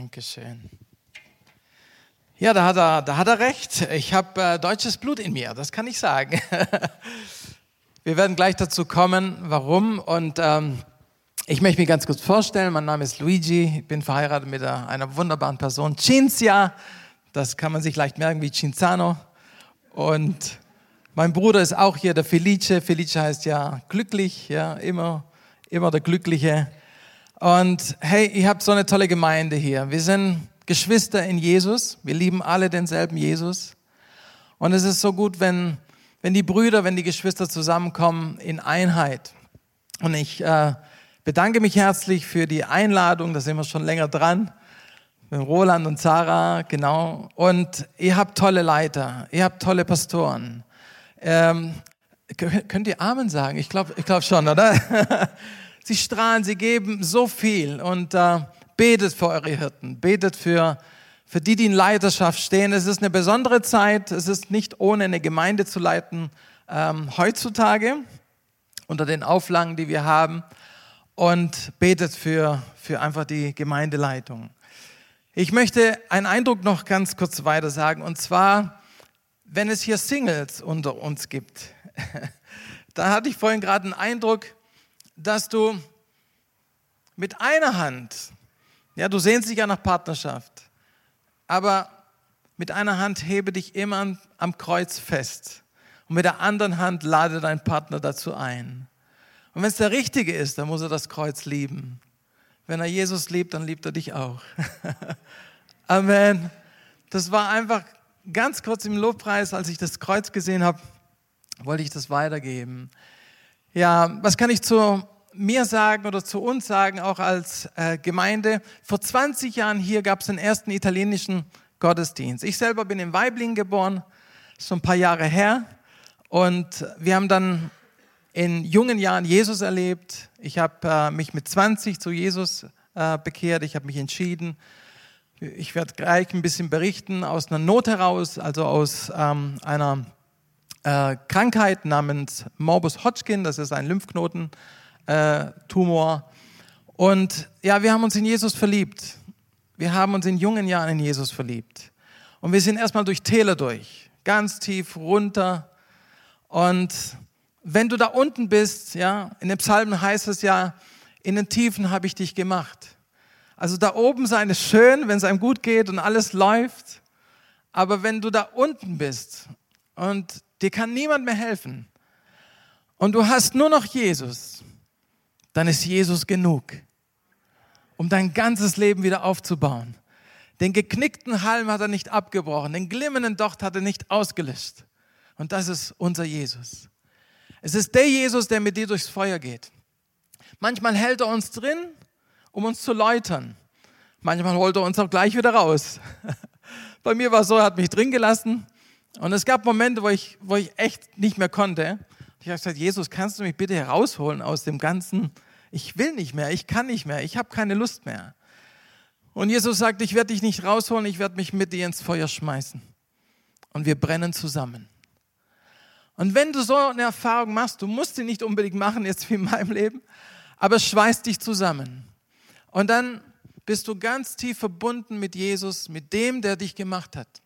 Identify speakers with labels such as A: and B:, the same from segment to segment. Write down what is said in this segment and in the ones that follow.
A: Dankeschön. Ja, da hat er, da hat er recht. Ich habe äh, deutsches Blut in mir, das kann ich sagen. Wir werden gleich dazu kommen, warum. Und ähm, ich möchte mich ganz kurz vorstellen. Mein Name ist Luigi. Ich bin verheiratet mit einer wunderbaren Person, Cinzia. Das kann man sich leicht merken wie Cinzano. Und mein Bruder ist auch hier, der Felice. Felice heißt ja glücklich, ja, immer, immer der Glückliche. Und hey, ihr habt so eine tolle Gemeinde hier. Wir sind Geschwister in Jesus. Wir lieben alle denselben Jesus. Und es ist so gut, wenn, wenn die Brüder, wenn die Geschwister zusammenkommen in Einheit. Und ich äh, bedanke mich herzlich für die Einladung. Da sind wir schon länger dran. Mit Roland und Sarah, genau. Und ihr habt tolle Leiter. Ihr habt tolle Pastoren. Ähm, könnt ihr Amen sagen? Ich glaube ich glaub schon, oder? Sie strahlen, sie geben so viel. Und äh, betet für eure Hirten, betet für, für die, die in Leiterschaft stehen. Es ist eine besondere Zeit, es ist nicht ohne eine Gemeinde zu leiten ähm, heutzutage unter den Auflagen, die wir haben. Und betet für, für einfach die Gemeindeleitung. Ich möchte einen Eindruck noch ganz kurz weiter sagen. Und zwar, wenn es hier Singles unter uns gibt, da hatte ich vorhin gerade einen Eindruck, dass du mit einer Hand, ja, du sehnst dich ja nach Partnerschaft, aber mit einer Hand hebe dich immer am Kreuz fest und mit der anderen Hand lade deinen Partner dazu ein. Und wenn es der Richtige ist, dann muss er das Kreuz lieben. Wenn er Jesus liebt, dann liebt er dich auch. Amen. Das war einfach ganz kurz im Lobpreis, als ich das Kreuz gesehen habe, wollte ich das weitergeben. Ja, was kann ich zu mir sagen oder zu uns sagen, auch als äh, Gemeinde? Vor 20 Jahren hier gab es den ersten italienischen Gottesdienst. Ich selber bin in Weibling geboren, schon ein paar Jahre her. Und wir haben dann in jungen Jahren Jesus erlebt. Ich habe äh, mich mit 20 zu Jesus äh, bekehrt. Ich habe mich entschieden. Ich werde gleich ein bisschen berichten aus einer Not heraus, also aus ähm, einer äh, Krankheit namens Morbus Hodgkin, das ist ein Lymphknotentumor. Äh, und ja, wir haben uns in Jesus verliebt. Wir haben uns in jungen Jahren in Jesus verliebt. Und wir sind erstmal durch Täler durch, ganz tief runter. Und wenn du da unten bist, ja, in den Psalmen heißt es ja, in den Tiefen habe ich dich gemacht. Also da oben sein ist schön, wenn es einem gut geht und alles läuft. Aber wenn du da unten bist und dir kann niemand mehr helfen und du hast nur noch Jesus, dann ist Jesus genug, um dein ganzes Leben wieder aufzubauen. Den geknickten Halm hat er nicht abgebrochen, den glimmenden Docht hat er nicht ausgelöscht. Und das ist unser Jesus. Es ist der Jesus, der mit dir durchs Feuer geht. Manchmal hält er uns drin, um uns zu läutern. Manchmal holt er uns auch gleich wieder raus. Bei mir war es so, er hat mich drin gelassen und es gab Momente, wo ich, wo ich echt nicht mehr konnte. Ich habe gesagt, Jesus, kannst du mich bitte herausholen aus dem Ganzen? Ich will nicht mehr, ich kann nicht mehr, ich habe keine Lust mehr. Und Jesus sagt, ich werde dich nicht rausholen, ich werde mich mit dir ins Feuer schmeißen. Und wir brennen zusammen. Und wenn du so eine Erfahrung machst, du musst sie nicht unbedingt machen, jetzt wie in meinem Leben, aber es schweißt dich zusammen. Und dann bist du ganz tief verbunden mit Jesus, mit dem, der dich gemacht hat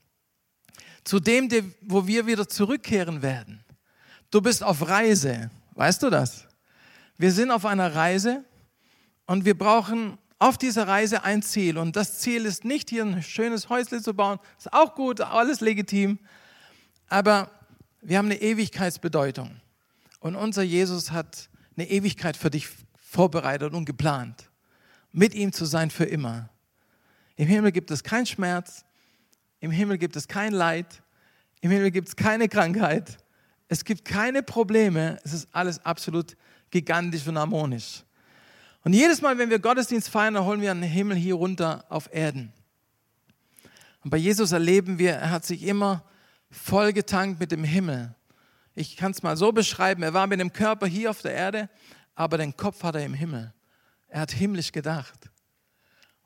A: zu dem, wo wir wieder zurückkehren werden. Du bist auf Reise, weißt du das? Wir sind auf einer Reise und wir brauchen auf dieser Reise ein Ziel. Und das Ziel ist nicht hier ein schönes Häusle zu bauen, ist auch gut, alles legitim, aber wir haben eine Ewigkeitsbedeutung. Und unser Jesus hat eine Ewigkeit für dich vorbereitet und geplant, mit ihm zu sein für immer. Im Himmel gibt es keinen Schmerz, im Himmel gibt es kein Leid. Im Himmel gibt es keine Krankheit. Es gibt keine Probleme. Es ist alles absolut gigantisch und harmonisch. Und jedes Mal, wenn wir Gottesdienst feiern, dann holen wir einen Himmel hier runter auf Erden. Und bei Jesus erleben wir, er hat sich immer vollgetankt mit dem Himmel. Ich kann es mal so beschreiben, er war mit dem Körper hier auf der Erde, aber den Kopf hat er im Himmel. Er hat himmlisch gedacht.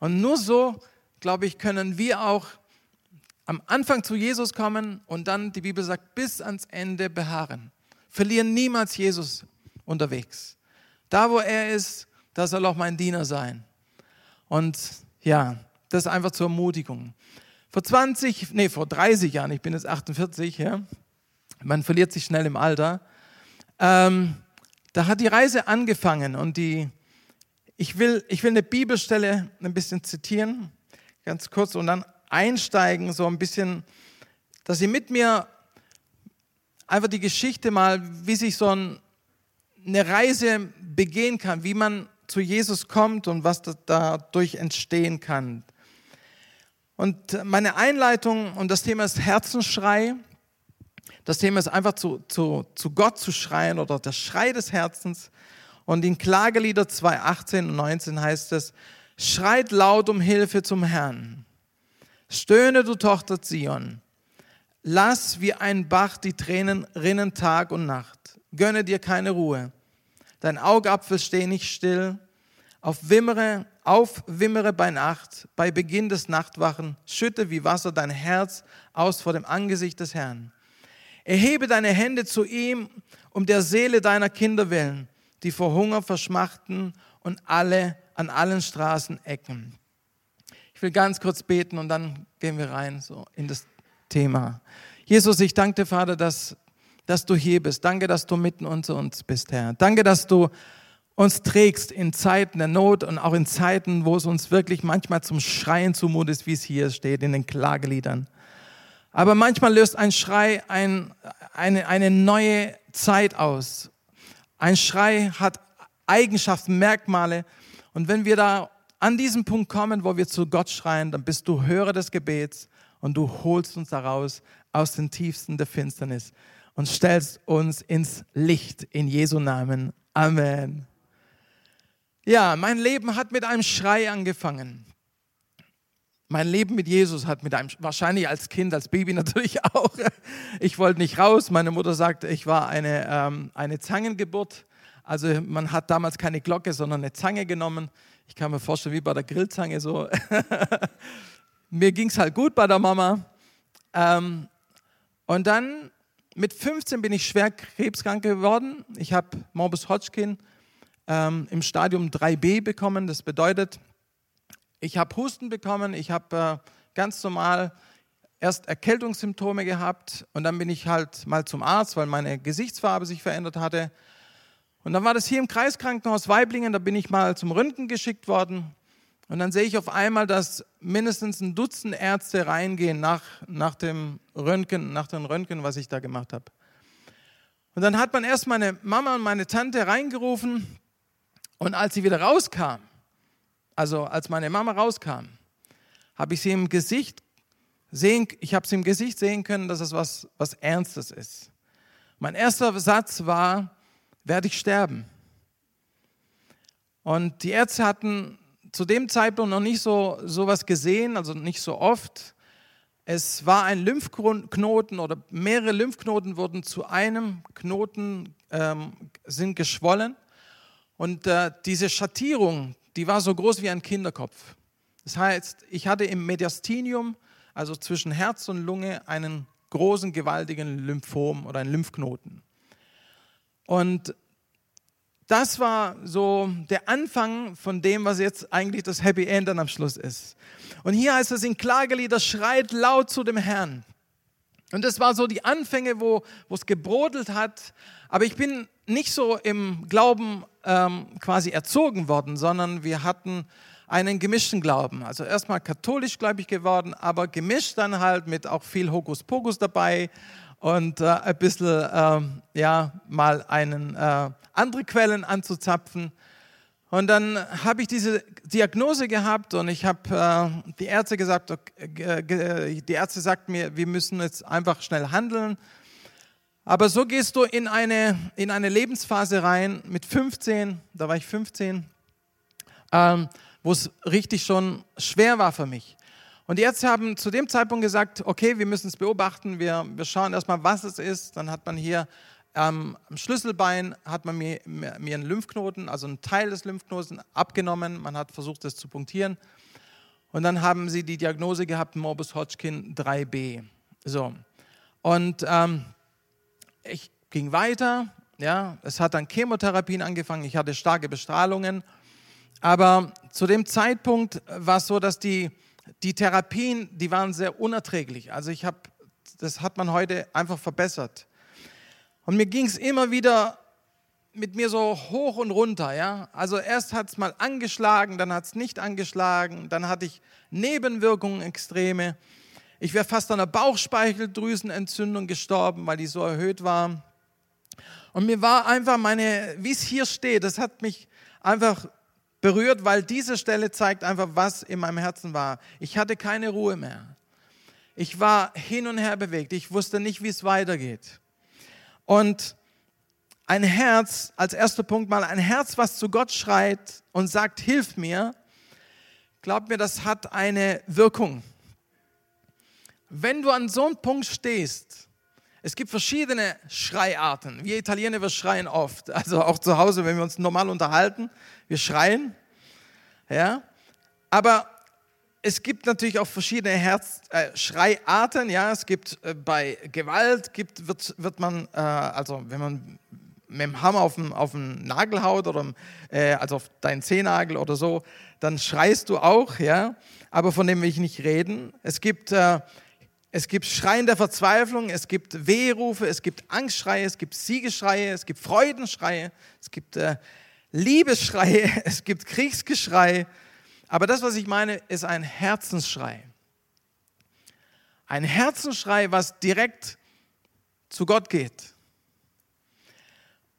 A: Und nur so, glaube ich, können wir auch am Anfang zu Jesus kommen und dann, die Bibel sagt, bis ans Ende beharren. Verlieren niemals Jesus unterwegs. Da, wo er ist, da soll auch mein Diener sein. Und ja, das einfach zur Ermutigung. Vor 20, nee, vor 30 Jahren, ich bin jetzt 48, ja, man verliert sich schnell im Alter, ähm, da hat die Reise angefangen und die, ich will, ich will eine Bibelstelle ein bisschen zitieren, ganz kurz, und dann einsteigen, so ein bisschen, dass Sie mit mir einfach die Geschichte mal, wie sich so ein, eine Reise begehen kann, wie man zu Jesus kommt und was dadurch entstehen kann. Und meine Einleitung und das Thema ist Herzensschrei. Das Thema ist einfach zu, zu, zu Gott zu schreien oder der Schrei des Herzens. Und in Klagelieder 2, 18 und 19 heißt es, schreit laut um Hilfe zum Herrn. Stöhne, du Tochter Zion. Lass wie ein Bach die Tränen rinnen Tag und Nacht. Gönne dir keine Ruhe. Dein Augapfel steh nicht still. Auf wimmere, auf wimmere bei Nacht, bei Beginn des Nachtwachen, schütte wie Wasser dein Herz aus vor dem Angesicht des Herrn. Erhebe deine Hände zu ihm um der Seele deiner Kinder willen, die vor Hunger verschmachten und alle an allen Straßen ecken. Ich will ganz kurz beten und dann gehen wir rein so in das Thema. Jesus, ich danke dir, Vater, dass, dass du hier bist. Danke, dass du mitten unter uns bist, Herr. Danke, dass du uns trägst in Zeiten der Not und auch in Zeiten, wo es uns wirklich manchmal zum Schreien zumut ist, wie es hier steht in den Klageliedern. Aber manchmal löst ein Schrei ein, eine, eine neue Zeit aus. Ein Schrei hat Eigenschaften, Merkmale. Und wenn wir da an diesen Punkt kommen, wo wir zu Gott schreien, dann bist du Hörer des Gebets und du holst uns daraus aus den tiefsten der Finsternis und stellst uns ins Licht in Jesu Namen. Amen. Ja, mein Leben hat mit einem Schrei angefangen. Mein Leben mit Jesus hat mit einem, wahrscheinlich als Kind, als Baby natürlich auch. Ich wollte nicht raus. Meine Mutter sagte, ich war eine, ähm, eine Zangengeburt. Also man hat damals keine Glocke, sondern eine Zange genommen. Ich kann mir vorstellen, wie bei der Grillzange so. mir ging es halt gut bei der Mama. Ähm, und dann mit 15 bin ich schwer krebskrank geworden. Ich habe Morbus Hodgkin ähm, im Stadium 3b bekommen. Das bedeutet, ich habe Husten bekommen, ich habe äh, ganz normal erst Erkältungssymptome gehabt und dann bin ich halt mal zum Arzt, weil meine Gesichtsfarbe sich verändert hatte. Und dann war das hier im Kreiskrankenhaus Weiblingen, da bin ich mal zum Röntgen geschickt worden. Und dann sehe ich auf einmal, dass mindestens ein Dutzend Ärzte reingehen nach, nach dem Röntgen, nach dem Röntgen, was ich da gemacht habe. Und dann hat man erst meine Mama und meine Tante reingerufen und als sie wieder rauskam, also als meine Mama rauskam, habe ich sie im Gesicht sehen, ich habe sie im Gesicht sehen können, dass es was, was Ernstes ist. Mein erster Satz war, werde ich sterben? Und die Ärzte hatten zu dem Zeitpunkt noch nicht so sowas gesehen, also nicht so oft. Es war ein Lymphknoten oder mehrere Lymphknoten wurden zu einem Knoten ähm, sind geschwollen und äh, diese Schattierung, die war so groß wie ein Kinderkopf. Das heißt, ich hatte im Mediastinium, also zwischen Herz und Lunge, einen großen, gewaltigen Lymphom oder einen Lymphknoten. Und das war so der Anfang von dem, was jetzt eigentlich das Happy End dann am Schluss ist. Und hier heißt es in Klagelieder, schreit laut zu dem Herrn. Und das war so die Anfänge, wo, es gebrodelt hat. Aber ich bin nicht so im Glauben ähm, quasi erzogen worden, sondern wir hatten einen gemischten Glauben. Also erstmal katholisch gläubig geworden, aber gemischt dann halt mit auch viel Hokuspokus dabei und äh, ein bisschen, äh, ja, mal einen, äh, andere Quellen anzuzapfen. Und dann habe ich diese Diagnose gehabt und ich habe äh, die Ärzte gesagt, okay, die Ärzte sagten mir, wir müssen jetzt einfach schnell handeln. Aber so gehst du in eine, in eine Lebensphase rein mit 15, da war ich 15, ähm, wo es richtig schon schwer war für mich. Und die Ärzte haben zu dem Zeitpunkt gesagt, okay, wir müssen es beobachten, wir, wir schauen erstmal, was es ist. Dann hat man hier ähm, am Schlüsselbein hat man mir, mir, einen Lymphknoten, also einen Teil des Lymphknotens abgenommen. Man hat versucht, das zu punktieren. Und dann haben sie die Diagnose gehabt, Morbus Hodgkin 3b. So. Und ähm, ich ging weiter. Ja, es hat dann Chemotherapien angefangen. Ich hatte starke Bestrahlungen. Aber zu dem Zeitpunkt war es so, dass die die Therapien, die waren sehr unerträglich. Also ich habe, das hat man heute einfach verbessert. Und mir ging es immer wieder mit mir so hoch und runter. Ja? Also erst hat es mal angeschlagen, dann hat es nicht angeschlagen, dann hatte ich Nebenwirkungen extreme. Ich wäre fast an einer Bauchspeicheldrüsenentzündung gestorben, weil die so erhöht war. Und mir war einfach meine, wie es hier steht, das hat mich einfach berührt, weil diese Stelle zeigt einfach, was in meinem Herzen war. Ich hatte keine Ruhe mehr. Ich war hin und her bewegt. Ich wusste nicht, wie es weitergeht. Und ein Herz, als erster Punkt mal, ein Herz, was zu Gott schreit und sagt, hilf mir, glaub mir, das hat eine Wirkung. Wenn du an so einem Punkt stehst, es gibt verschiedene Schreiarten. Wir Italiener, wir schreien oft. Also auch zu Hause, wenn wir uns normal unterhalten, wir schreien. Ja? Aber es gibt natürlich auch verschiedene Herz, äh, Schreiarten. Ja? Es gibt äh, bei Gewalt, gibt, wird, wird man, äh, also wenn man mit dem Hammer auf den, auf Nagel haut oder äh, also auf deinen Zehennagel oder so, dann schreist du auch, ja. Aber von dem will ich nicht reden. Es gibt äh, es gibt Schreien der Verzweiflung, es gibt Wehrufe, es gibt Angstschreie, es gibt Siegeschreie, es gibt Freudenschreie, es gibt äh, Liebesschreie, es gibt Kriegsgeschrei. Aber das, was ich meine, ist ein Herzensschrei. Ein Herzensschrei, was direkt zu Gott geht.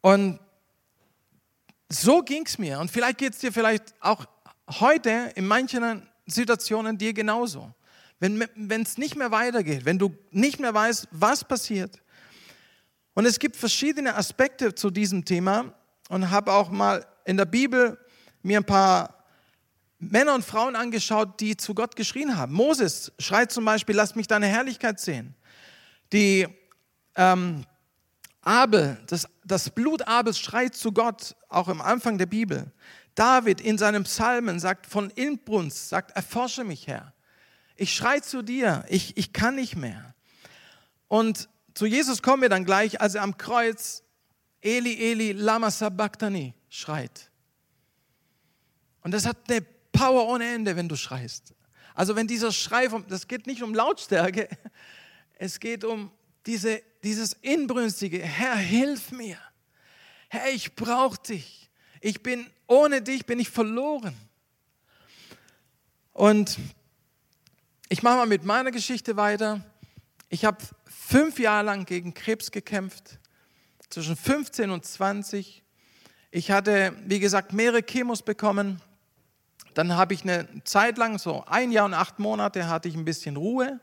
A: Und so ging es mir. Und vielleicht geht es dir vielleicht auch heute in manchen Situationen dir genauso. Wenn es nicht mehr weitergeht, wenn du nicht mehr weißt, was passiert. Und es gibt verschiedene Aspekte zu diesem Thema und habe auch mal in der Bibel mir ein paar Männer und Frauen angeschaut, die zu Gott geschrien haben. Moses schreit zum Beispiel, lass mich deine Herrlichkeit sehen. Die ähm, Abel, das, das Blut Abels schreit zu Gott, auch im Anfang der Bibel. David in seinem Psalmen sagt von Inbrunst, sagt, erforsche mich, Herr. Ich schrei zu dir, ich, ich kann nicht mehr. Und zu Jesus kommen wir dann gleich, als er am Kreuz Eli, Eli, lama sabachthani schreit. Und das hat eine Power ohne Ende, wenn du schreist. Also wenn dieser Schrei, vom, das geht nicht um Lautstärke, es geht um diese, dieses inbrünstige, Herr, hilf mir. Herr, ich brauche dich. Ich bin, ohne dich bin ich verloren. Und ich mache mal mit meiner Geschichte weiter. Ich habe fünf Jahre lang gegen Krebs gekämpft, zwischen 15 und 20. Ich hatte, wie gesagt, mehrere Chemos bekommen. Dann habe ich eine Zeit lang, so ein Jahr und acht Monate, hatte ich ein bisschen Ruhe.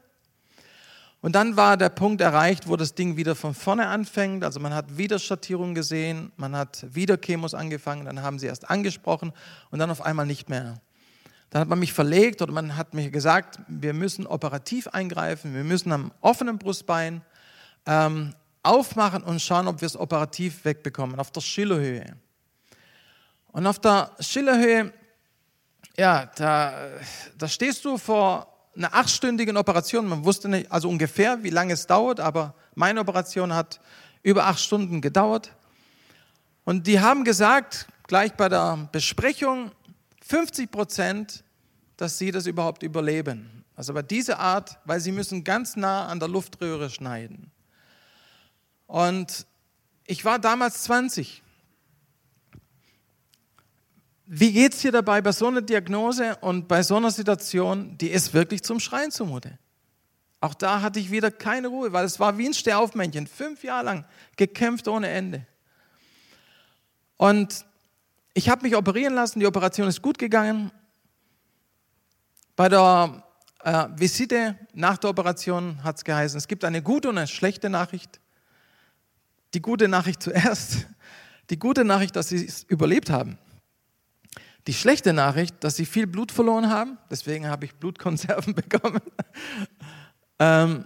A: Und dann war der Punkt erreicht, wo das Ding wieder von vorne anfängt. Also man hat wieder Schattierungen gesehen, man hat wieder Chemos angefangen, dann haben sie erst angesprochen und dann auf einmal nicht mehr. Dann hat man mich verlegt oder man hat mir gesagt, wir müssen operativ eingreifen, wir müssen am offenen Brustbein ähm, aufmachen und schauen, ob wir es operativ wegbekommen, auf der Schillerhöhe. Und auf der Schillerhöhe, ja, da, da stehst du vor einer achtstündigen Operation. Man wusste nicht, also ungefähr, wie lange es dauert, aber meine Operation hat über acht Stunden gedauert. Und die haben gesagt, gleich bei der Besprechung, 50 Prozent, dass sie das überhaupt überleben. Also bei dieser Art, weil sie müssen ganz nah an der Luftröhre schneiden. Und ich war damals 20. Wie geht es dir dabei bei so einer Diagnose und bei so einer Situation, die ist wirklich zum Schreien zumute? Auch da hatte ich wieder keine Ruhe, weil es war wie ein Stehaufmännchen, fünf Jahre lang gekämpft ohne Ende. Und ich habe mich operieren lassen, die Operation ist gut gegangen. Bei der äh, Visite nach der Operation hat es geheißen, es gibt eine gute und eine schlechte Nachricht. Die gute Nachricht zuerst. Die gute Nachricht, dass sie es überlebt haben. Die schlechte Nachricht, dass sie viel Blut verloren haben. Deswegen habe ich Blutkonserven bekommen. ähm,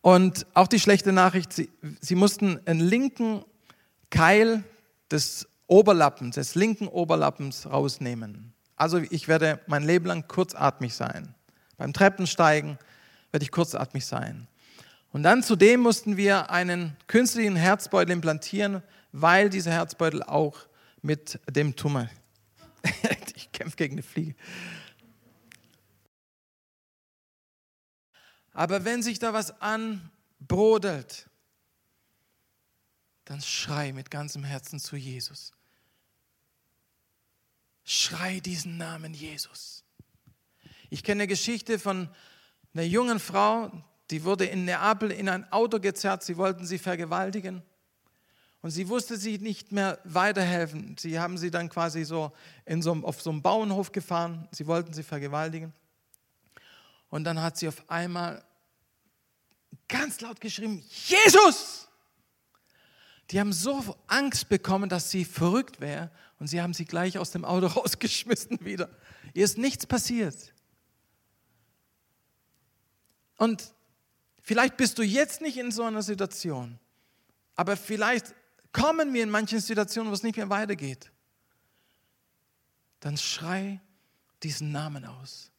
A: und auch die schlechte Nachricht, sie, sie mussten einen linken Keil des Oberlappens, des linken Oberlappens rausnehmen. Also ich werde mein Leben lang kurzatmig sein. Beim Treppensteigen werde ich kurzatmig sein. Und dann zudem mussten wir einen künstlichen Herzbeutel implantieren, weil dieser Herzbeutel auch mit dem Tumor, ich kämpfe gegen eine Fliege, Aber wenn sich da was anbrodelt, dann schrei mit ganzem Herzen zu Jesus. Schrei diesen Namen Jesus. Ich kenne eine Geschichte von einer jungen Frau, die wurde in Neapel in ein Auto gezerrt, sie wollten sie vergewaltigen. Und sie wusste sie nicht mehr weiterhelfen. Sie haben sie dann quasi so, in so auf so einem Bauernhof gefahren. Sie wollten sie vergewaltigen. Und dann hat sie auf einmal ganz laut geschrieben, Jesus! Die haben so Angst bekommen, dass sie verrückt wäre und sie haben sie gleich aus dem Auto rausgeschmissen wieder. Ihr ist nichts passiert. Und vielleicht bist du jetzt nicht in so einer Situation, aber vielleicht kommen wir in manchen Situationen, wo es nicht mehr weitergeht. Dann schrei diesen Namen aus.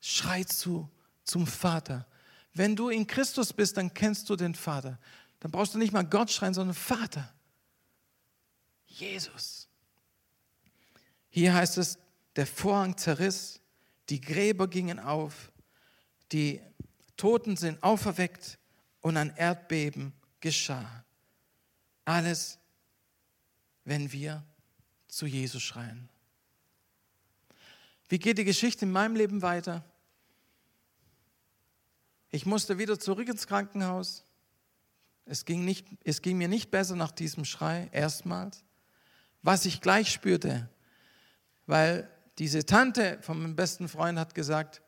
A: Schrei zu zum Vater. Wenn du in Christus bist, dann kennst du den Vater. Dann brauchst du nicht mal Gott schreien, sondern Vater. Jesus. Hier heißt es, der Vorhang zerriss, die Gräber gingen auf, die Toten sind auferweckt und ein Erdbeben geschah. Alles, wenn wir zu Jesus schreien. Wie geht die Geschichte in meinem Leben weiter? Ich musste wieder zurück ins Krankenhaus. Es ging, nicht, es ging mir nicht besser nach diesem Schrei, erstmals. Was ich gleich spürte, weil diese Tante von meinem besten Freund hat gesagt,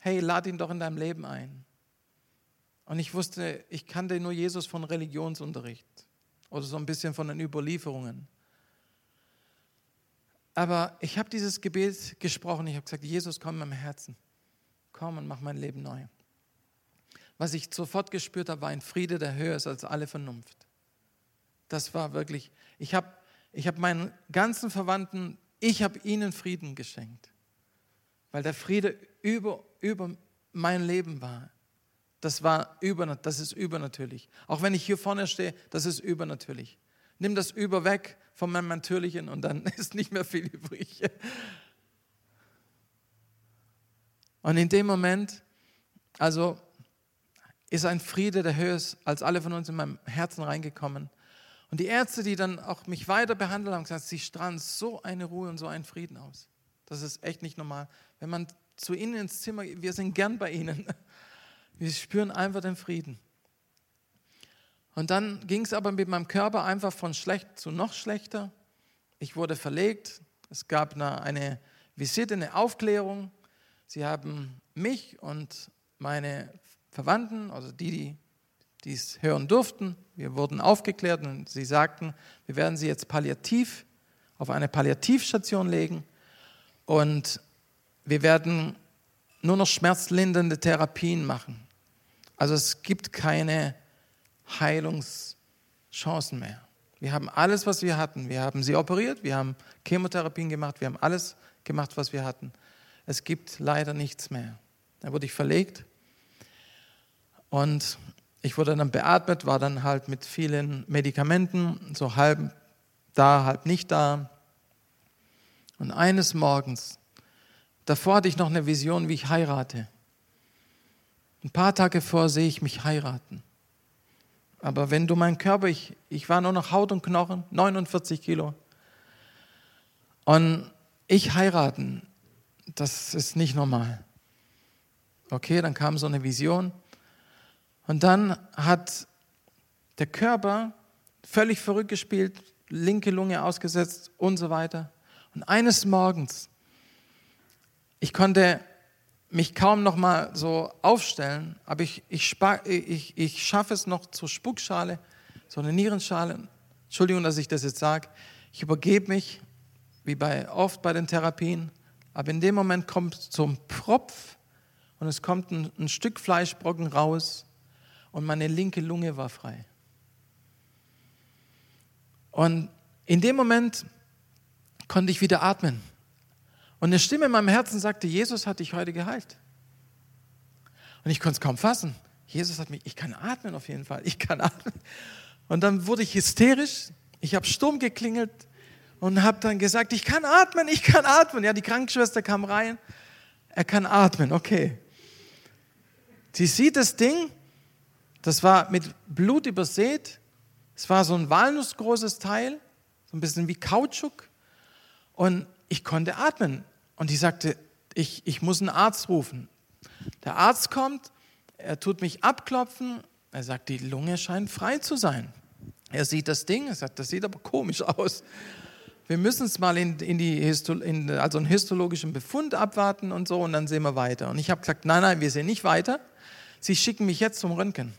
A: hey, lad ihn doch in deinem Leben ein. Und ich wusste, ich kannte nur Jesus von Religionsunterricht oder so ein bisschen von den Überlieferungen. Aber ich habe dieses Gebet gesprochen, ich habe gesagt, Jesus, komm in meinem Herzen, komm und mach mein Leben neu. Was ich sofort gespürt habe, war ein Friede, der höher ist als alle Vernunft. Das war wirklich, ich habe ich hab meinen ganzen Verwandten, ich habe ihnen Frieden geschenkt, weil der Friede über, über mein Leben war. Das, war über, das ist übernatürlich. Auch wenn ich hier vorne stehe, das ist übernatürlich. Nimm das Über weg von meinem Natürlichen und dann ist nicht mehr viel übrig. Und in dem Moment, also ist ein Friede, der höher ist als alle von uns in meinem Herzen reingekommen. Und die Ärzte, die dann auch mich weiter behandelt haben, gesagt, sie strahlen so eine Ruhe und so einen Frieden aus. Das ist echt nicht normal. Wenn man zu ihnen ins Zimmer wir sind gern bei ihnen. Wir spüren einfach den Frieden. Und dann ging es aber mit meinem Körper einfach von schlecht zu noch schlechter. Ich wurde verlegt. Es gab eine, eine Visite, eine Aufklärung. Sie haben mich und meine Verwandten, also die, die es hören durften, wir wurden aufgeklärt und sie sagten, wir werden sie jetzt palliativ auf eine Palliativstation legen und wir werden nur noch schmerzlindernde Therapien machen. Also es gibt keine Heilungschancen mehr. Wir haben alles, was wir hatten. Wir haben sie operiert, wir haben Chemotherapien gemacht, wir haben alles gemacht, was wir hatten. Es gibt leider nichts mehr. Da wurde ich verlegt und ich wurde dann beatmet, war dann halt mit vielen Medikamenten, so halb da, halb nicht da. Und eines Morgens, davor hatte ich noch eine Vision, wie ich heirate. Ein paar Tage vor sehe ich mich heiraten. Aber wenn du meinen Körper, ich, ich war nur noch Haut und Knochen, 49 Kilo. Und ich heiraten, das ist nicht normal. Okay, dann kam so eine Vision. Und dann hat der Körper völlig verrückt gespielt, linke Lunge ausgesetzt und so weiter. Und eines Morgens, ich konnte mich kaum noch mal so aufstellen, aber ich, ich, ich, ich schaffe es noch zur Spuckschale, so eine Nierenschale. Entschuldigung, dass ich das jetzt sage. Ich übergebe mich, wie bei oft bei den Therapien, aber in dem Moment kommt zum Propf und es kommt ein, ein Stück Fleischbrocken raus und meine linke Lunge war frei. Und in dem Moment konnte ich wieder atmen. Und eine Stimme in meinem Herzen sagte, Jesus hat dich heute geheilt. Und ich konnte es kaum fassen. Jesus hat mich, ich kann atmen auf jeden Fall, ich kann atmen. Und dann wurde ich hysterisch, ich habe stumm geklingelt und habe dann gesagt, ich kann atmen, ich kann atmen. Ja, die Krankenschwester kam rein, er kann atmen, okay. Sie sieht das Ding, das war mit Blut übersät. Es war so ein walnussgroßes Teil, so ein bisschen wie Kautschuk. Und ich konnte atmen. Und die sagte, ich, ich muss einen Arzt rufen. Der Arzt kommt, er tut mich abklopfen. Er sagt, die Lunge scheint frei zu sein. Er sieht das Ding, er sagt, das sieht aber komisch aus. Wir müssen es mal in, in die in, also einen histologischen Befund abwarten und so und dann sehen wir weiter. Und ich habe gesagt, nein, nein, wir sehen nicht weiter. Sie schicken mich jetzt zum Röntgen.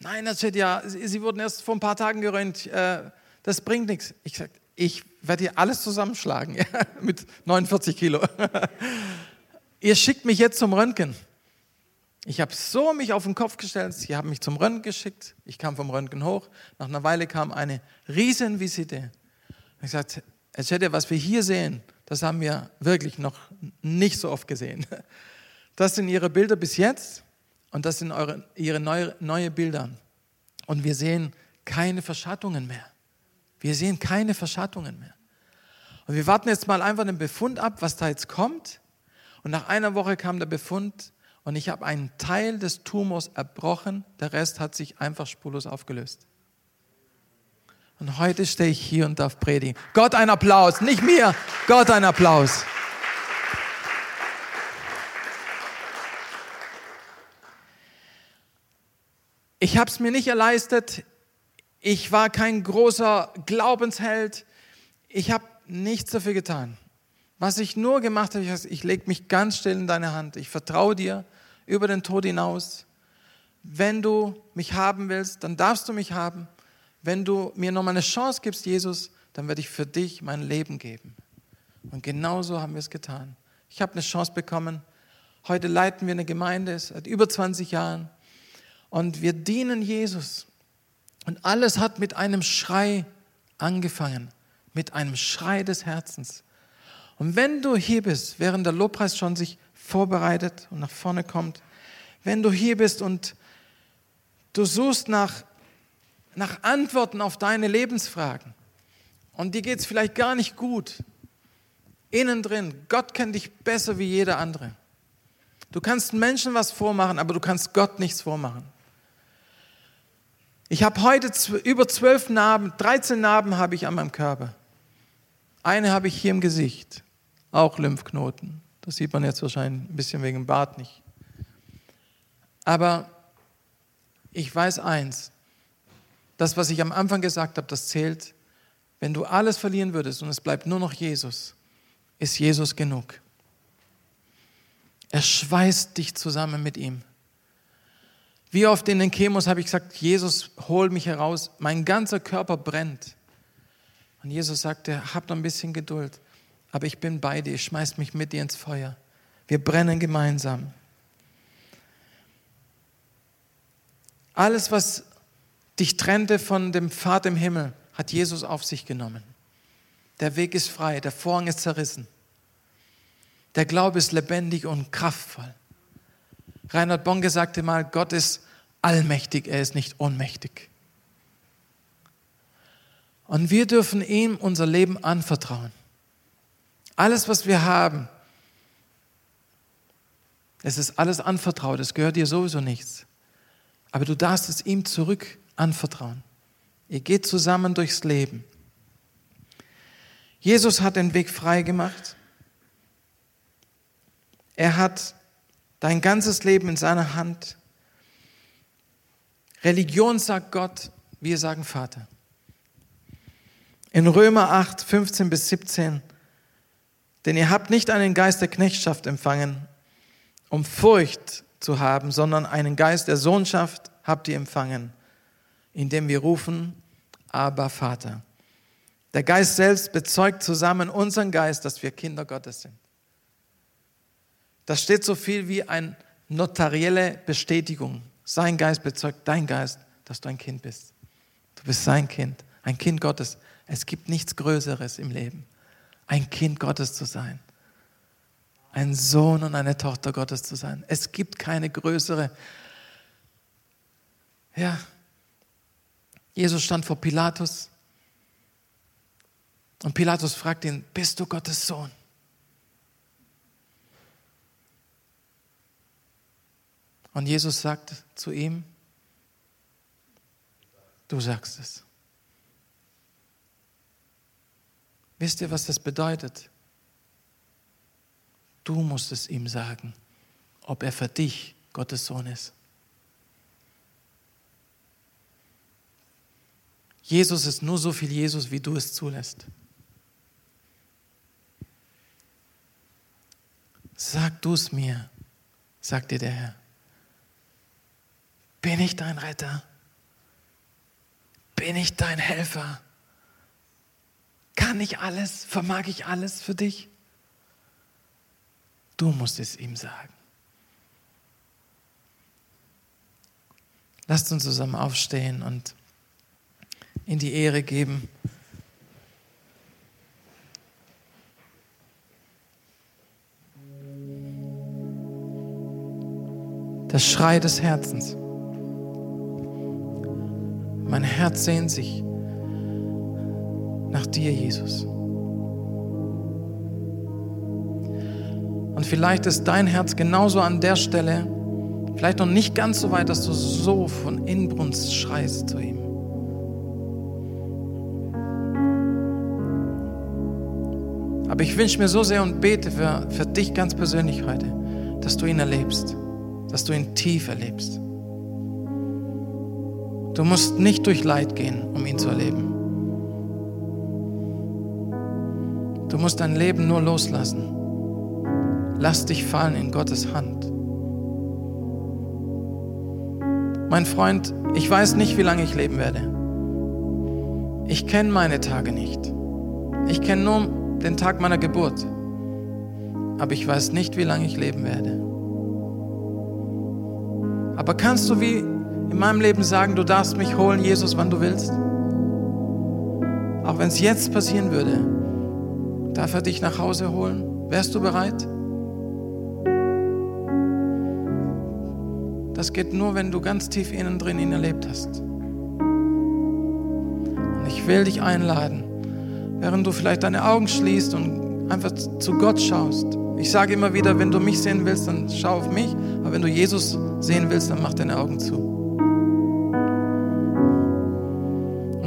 A: Nein, das steht ja, Sie wurden erst vor ein paar Tagen geröntgt. Äh, das bringt nichts. Ich sage, ich werde hier alles zusammenschlagen mit 49 Kilo. Ihr schickt mich jetzt zum Röntgen. Ich habe so mich auf den Kopf gestellt, sie haben mich zum Röntgen geschickt. Ich kam vom Röntgen hoch. Nach einer Weile kam eine Riesenvisite. Ich sagte, es hätte, was wir hier sehen, das haben wir wirklich noch nicht so oft gesehen. Das sind ihre Bilder bis jetzt und das sind eure, ihre neue, neue Bilder. Und wir sehen keine Verschattungen mehr. Wir sehen keine Verschattungen mehr. Und wir warten jetzt mal einfach den Befund ab, was da jetzt kommt. Und nach einer Woche kam der Befund und ich habe einen Teil des Tumors erbrochen, der Rest hat sich einfach spurlos aufgelöst. Und heute stehe ich hier und darf predigen. Gott ein Applaus, nicht mir, Gott ein Applaus. Ich habe es mir nicht erleistet. Ich war kein großer Glaubensheld. Ich habe nichts dafür getan. Was ich nur gemacht habe, ich, ich lege mich ganz still in deine Hand. Ich vertraue dir über den Tod hinaus. Wenn du mich haben willst, dann darfst du mich haben. Wenn du mir nochmal eine Chance gibst, Jesus, dann werde ich für dich mein Leben geben. Und genauso haben wir es getan. Ich habe eine Chance bekommen. Heute leiten wir eine Gemeinde seit über 20 Jahren. Und wir dienen Jesus. Und alles hat mit einem Schrei angefangen, mit einem Schrei des Herzens. Und wenn du hier bist, während der Lobpreis schon sich vorbereitet und nach vorne kommt, wenn du hier bist und du suchst nach, nach Antworten auf deine Lebensfragen und dir geht es vielleicht gar nicht gut, innen drin, Gott kennt dich besser wie jeder andere. Du kannst Menschen was vormachen, aber du kannst Gott nichts vormachen. Ich habe heute über zwölf Narben, 13 Narben habe ich an meinem Körper. Eine habe ich hier im Gesicht, auch Lymphknoten. Das sieht man jetzt wahrscheinlich ein bisschen wegen dem Bart nicht. Aber ich weiß eins, das, was ich am Anfang gesagt habe, das zählt. Wenn du alles verlieren würdest und es bleibt nur noch Jesus, ist Jesus genug. Er schweißt dich zusammen mit ihm. Wie oft in den Chemos habe ich gesagt, Jesus, hol mich heraus, mein ganzer Körper brennt. Und Jesus sagte, hab noch ein bisschen Geduld, aber ich bin bei dir, ich schmeiß mich mit dir ins Feuer. Wir brennen gemeinsam. Alles, was dich trennte von dem Vater im Himmel, hat Jesus auf sich genommen. Der Weg ist frei, der Vorhang ist zerrissen. Der Glaube ist lebendig und kraftvoll. Reinhard Bonke sagte mal, Gott ist allmächtig, er ist nicht ohnmächtig. Und wir dürfen ihm unser Leben anvertrauen. Alles, was wir haben, es ist alles anvertraut, es gehört dir sowieso nichts. Aber du darfst es ihm zurück anvertrauen. Ihr geht zusammen durchs Leben. Jesus hat den Weg frei gemacht. Er hat dein ganzes Leben in seiner Hand. Religion sagt Gott, wir sagen Vater. In Römer 8, 15 bis 17, denn ihr habt nicht einen Geist der Knechtschaft empfangen, um Furcht zu haben, sondern einen Geist der Sohnschaft habt ihr empfangen, indem wir rufen, aber Vater. Der Geist selbst bezeugt zusammen unseren Geist, dass wir Kinder Gottes sind. Das steht so viel wie eine notarielle Bestätigung. Sein Geist bezeugt dein Geist, dass du ein Kind bist. Du bist sein Kind, ein Kind Gottes. Es gibt nichts Größeres im Leben, ein Kind Gottes zu sein. Ein Sohn und eine Tochter Gottes zu sein. Es gibt keine größere. Ja, Jesus stand vor Pilatus und Pilatus fragt ihn, bist du Gottes Sohn? Und Jesus sagt zu ihm, du sagst es. Wisst ihr, was das bedeutet? Du musst es ihm sagen, ob er für dich Gottes Sohn ist. Jesus ist nur so viel Jesus, wie du es zulässt. Sag du es mir, sagt dir der Herr. Bin ich dein Retter? Bin ich dein Helfer? Kann ich alles? Vermag ich alles für dich? Du musst es ihm sagen. Lasst uns zusammen aufstehen und in die Ehre geben. Der Schrei des Herzens. Mein Herz sehnt sich nach dir, Jesus. Und vielleicht ist dein Herz genauso an der Stelle, vielleicht noch nicht ganz so weit, dass du so von Inbrunst schreist zu ihm. Aber ich wünsche mir so sehr und bete für, für dich ganz persönlich heute, dass du ihn erlebst, dass du ihn tief erlebst. Du musst nicht durch Leid gehen, um ihn zu erleben. Du musst dein Leben nur loslassen. Lass dich fallen in Gottes Hand. Mein Freund, ich weiß nicht, wie lange ich leben werde. Ich kenne meine Tage nicht. Ich kenne nur den Tag meiner Geburt. Aber ich weiß nicht, wie lange ich leben werde. Aber kannst du wie in meinem Leben sagen, du darfst mich holen, Jesus, wann du willst? Auch wenn es jetzt passieren würde, Darf er dich nach Hause holen? Wärst du bereit? Das geht nur, wenn du ganz tief innen drin ihn erlebt hast. Und ich will dich einladen, während du vielleicht deine Augen schließt und einfach zu Gott schaust. Ich sage immer wieder, wenn du mich sehen willst, dann schau auf mich. Aber wenn du Jesus sehen willst, dann mach deine Augen zu.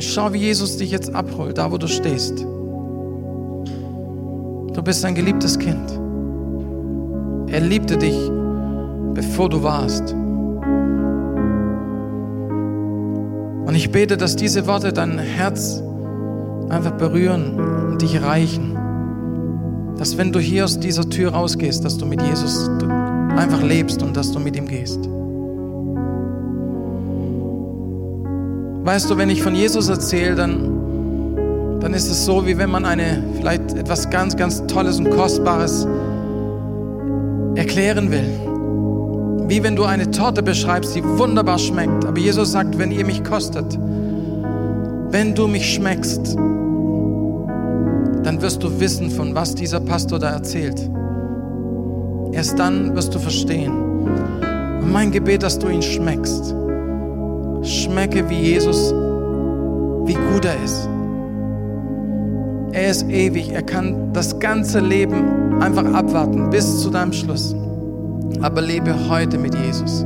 A: Und schau, wie Jesus dich jetzt abholt, da wo du stehst. Du bist ein geliebtes Kind. Er liebte dich, bevor du warst. Und ich bete, dass diese Worte dein Herz einfach berühren und dich reichen. Dass wenn du hier aus dieser Tür rausgehst, dass du mit Jesus einfach lebst und dass du mit ihm gehst. Weißt du, wenn ich von Jesus erzähle, dann dann ist es so, wie wenn man eine vielleicht etwas ganz, ganz Tolles und Kostbares erklären will. Wie wenn du eine Torte beschreibst, die wunderbar schmeckt. Aber Jesus sagt, wenn ihr mich kostet, wenn du mich schmeckst, dann wirst du wissen, von was dieser Pastor da erzählt. Erst dann wirst du verstehen. Und mein Gebet, dass du ihn schmeckst. Schmecke, wie Jesus, wie gut er ist. Er ist ewig. Er kann das ganze Leben einfach abwarten bis zu deinem Schluss. Aber lebe heute mit Jesus.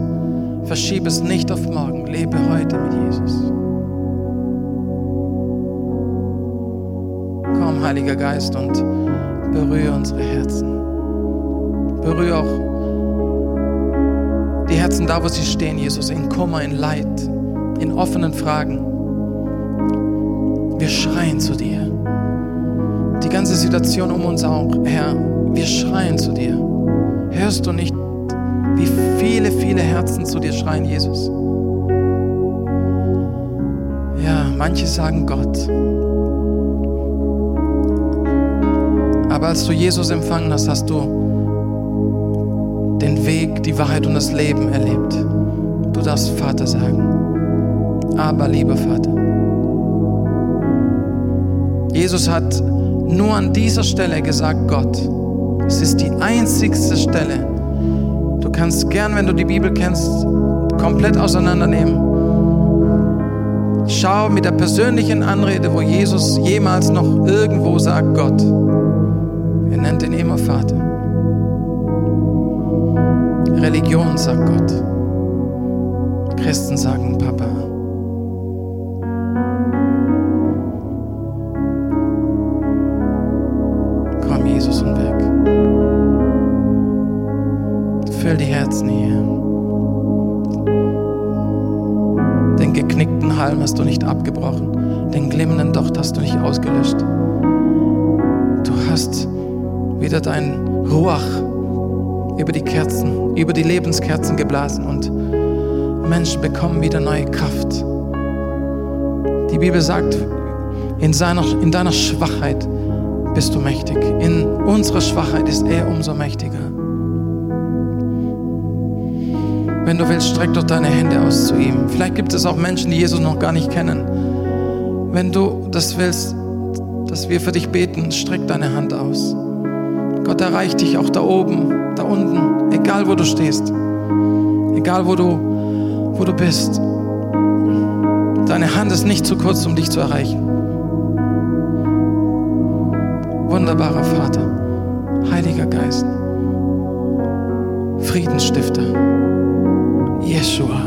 A: Verschiebe es nicht auf morgen. Lebe heute mit Jesus. Komm, Heiliger Geist, und berühre unsere Herzen. Berühre auch die Herzen da, wo sie stehen, Jesus, in Kummer, in Leid, in offenen Fragen. Wir schreien zu dir die ganze Situation um uns auch. Herr, wir schreien zu dir. Hörst du nicht, wie viele, viele Herzen zu dir schreien, Jesus? Ja, manche sagen Gott. Aber als du Jesus empfangen hast, hast du den Weg, die Wahrheit und das Leben erlebt. Du darfst Vater sagen. Aber lieber Vater. Jesus hat nur an dieser Stelle gesagt, Gott. Es ist die einzigste Stelle. Du kannst gern, wenn du die Bibel kennst, komplett auseinandernehmen. Schau mit der persönlichen Anrede, wo Jesus jemals noch irgendwo sagt, Gott. Er nennt ihn immer Vater. Religion sagt Gott. Christen sagen Papa. Nicht abgebrochen. Den glimmenden Docht hast du nicht ausgelöscht. Du hast wieder dein Ruach über die Kerzen, über die Lebenskerzen geblasen und Menschen bekommen wieder neue Kraft. Die Bibel sagt, in, seiner, in deiner Schwachheit bist du mächtig. In unserer Schwachheit ist er umso mächtiger. Wenn du willst, streck doch deine Hände aus zu ihm. Vielleicht gibt es auch Menschen, die Jesus noch gar nicht kennen. Wenn du das willst, dass wir für dich beten, streck deine Hand aus. Gott erreicht dich auch da oben, da unten, egal wo du stehst, egal wo du, wo du bist. Deine Hand ist nicht zu kurz, um dich zu erreichen. Wunderbarer Vater, Heiliger Geist, Friedensstifter, Jeshua,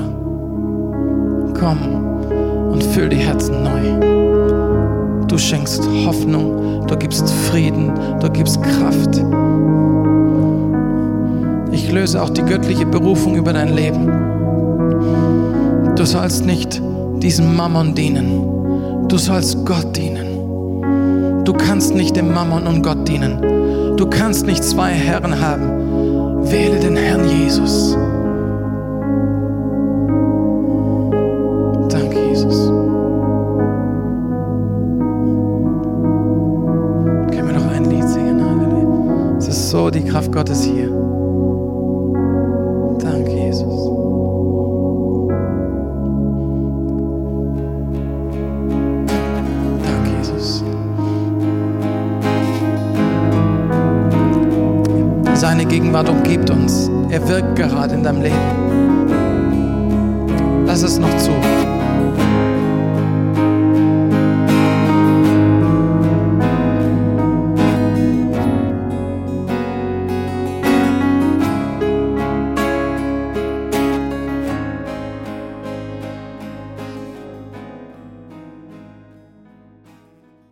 A: komm und füll die Herzen neu. Du schenkst Hoffnung, du gibst Frieden, du gibst Kraft. Ich löse auch die göttliche Berufung über dein Leben. Du sollst nicht diesem Mammon dienen. Du sollst Gott dienen. Du kannst nicht dem Mammon und Gott dienen. Du kannst nicht zwei Herren haben. Wähle den Herrn Jesus. Kraft Gottes hier. Danke, Jesus. Danke, Jesus. Seine Gegenwart umgibt uns. Er wirkt gerade in deinem Leben.